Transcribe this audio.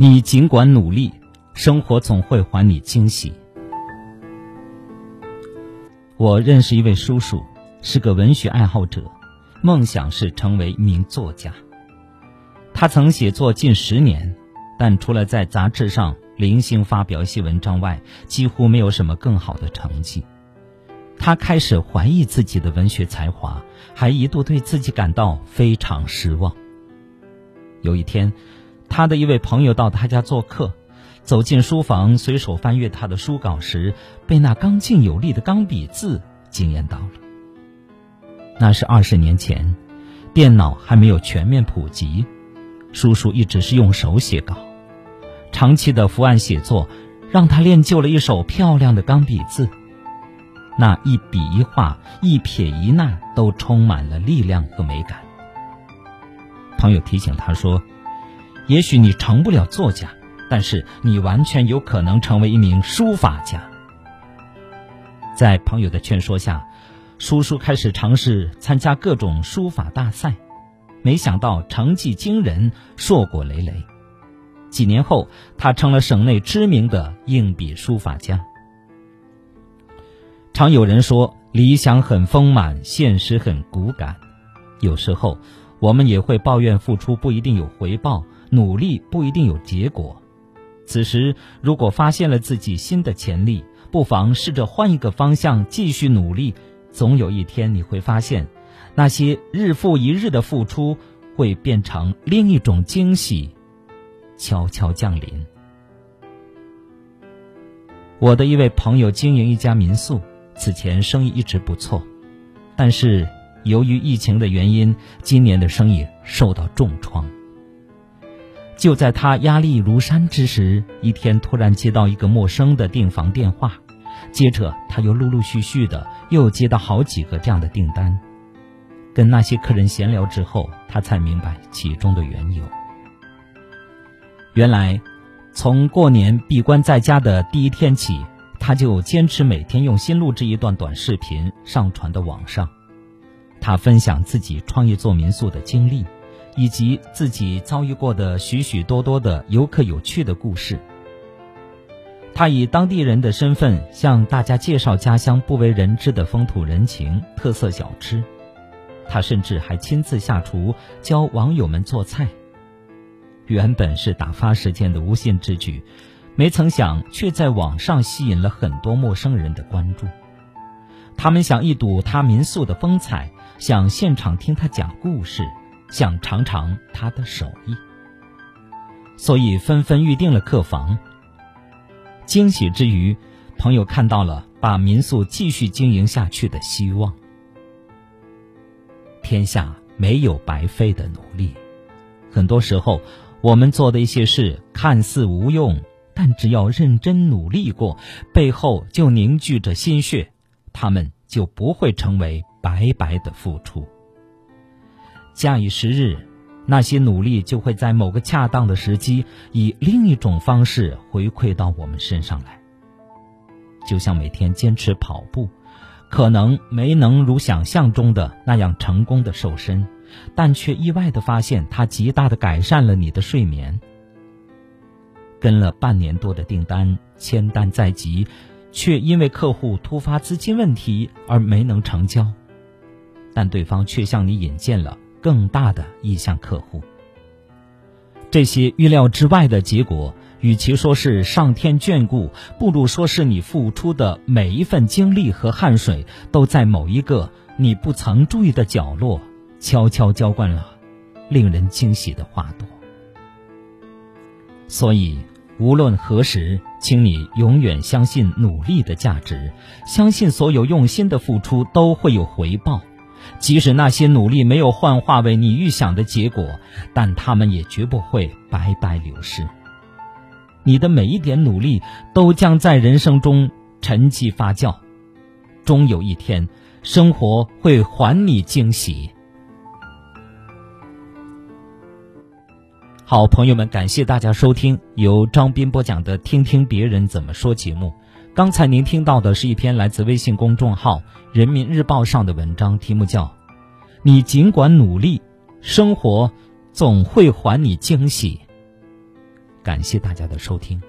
你尽管努力，生活总会还你惊喜。我认识一位叔叔，是个文学爱好者，梦想是成为一名作家。他曾写作近十年，但除了在杂志上零星发表一些文章外，几乎没有什么更好的成绩。他开始怀疑自己的文学才华，还一度对自己感到非常失望。有一天。他的一位朋友到他家做客，走进书房，随手翻阅他的书稿时，被那刚劲有力的钢笔字惊艳到了。那是二十年前，电脑还没有全面普及，叔叔一直是用手写稿，长期的伏案写作让他练就了一手漂亮的钢笔字，那一笔一画、一撇一捺都充满了力量和美感。朋友提醒他说。也许你成不了作家，但是你完全有可能成为一名书法家。在朋友的劝说下，叔叔开始尝试参加各种书法大赛，没想到成绩惊人，硕果累累。几年后，他成了省内知名的硬笔书法家。常有人说，理想很丰满，现实很骨感。有时候，我们也会抱怨付出不一定有回报。努力不一定有结果，此时如果发现了自己新的潜力，不妨试着换一个方向继续努力。总有一天你会发现，那些日复一日的付出会变成另一种惊喜，悄悄降临。我的一位朋友经营一家民宿，此前生意一直不错，但是由于疫情的原因，今年的生意受到重创。就在他压力如山之时，一天突然接到一个陌生的订房电话，接着他又陆陆续续的又接到好几个这样的订单。跟那些客人闲聊之后，他才明白其中的缘由。原来，从过年闭关在家的第一天起，他就坚持每天用心录制一段短视频上传到网上，他分享自己创业做民宿的经历。以及自己遭遇过的许许多多的游客有趣的故事，他以当地人的身份向大家介绍家乡不为人知的风土人情、特色小吃。他甚至还亲自下厨教网友们做菜。原本是打发时间的无心之举，没曾想却在网上吸引了很多陌生人的关注。他们想一睹他民宿的风采，想现场听他讲故事。想尝尝他的手艺，所以纷纷预定了客房。惊喜之余，朋友看到了把民宿继续经营下去的希望。天下没有白费的努力，很多时候我们做的一些事看似无用，但只要认真努力过，背后就凝聚着心血，他们就不会成为白白的付出。假以时日，那些努力就会在某个恰当的时机，以另一种方式回馈到我们身上来。就像每天坚持跑步，可能没能如想象中的那样成功的瘦身，但却意外的发现它极大的改善了你的睡眠。跟了半年多的订单，签单在即，却因为客户突发资金问题而没能成交，但对方却向你引荐了。更大的意向客户，这些预料之外的结果，与其说是上天眷顾，不如说是你付出的每一份精力和汗水，都在某一个你不曾注意的角落，悄悄浇灌了令人惊喜的花朵。所以，无论何时，请你永远相信努力的价值，相信所有用心的付出都会有回报。即使那些努力没有幻化为你预想的结果，但他们也绝不会白白流失。你的每一点努力都将在人生中沉积发酵，终有一天，生活会还你惊喜。好，朋友们，感谢大家收听由张斌播讲的《听听别人怎么说》节目。刚才您听到的是一篇来自微信公众号《人民日报》上的文章，题目叫《你尽管努力，生活总会还你惊喜》。感谢大家的收听。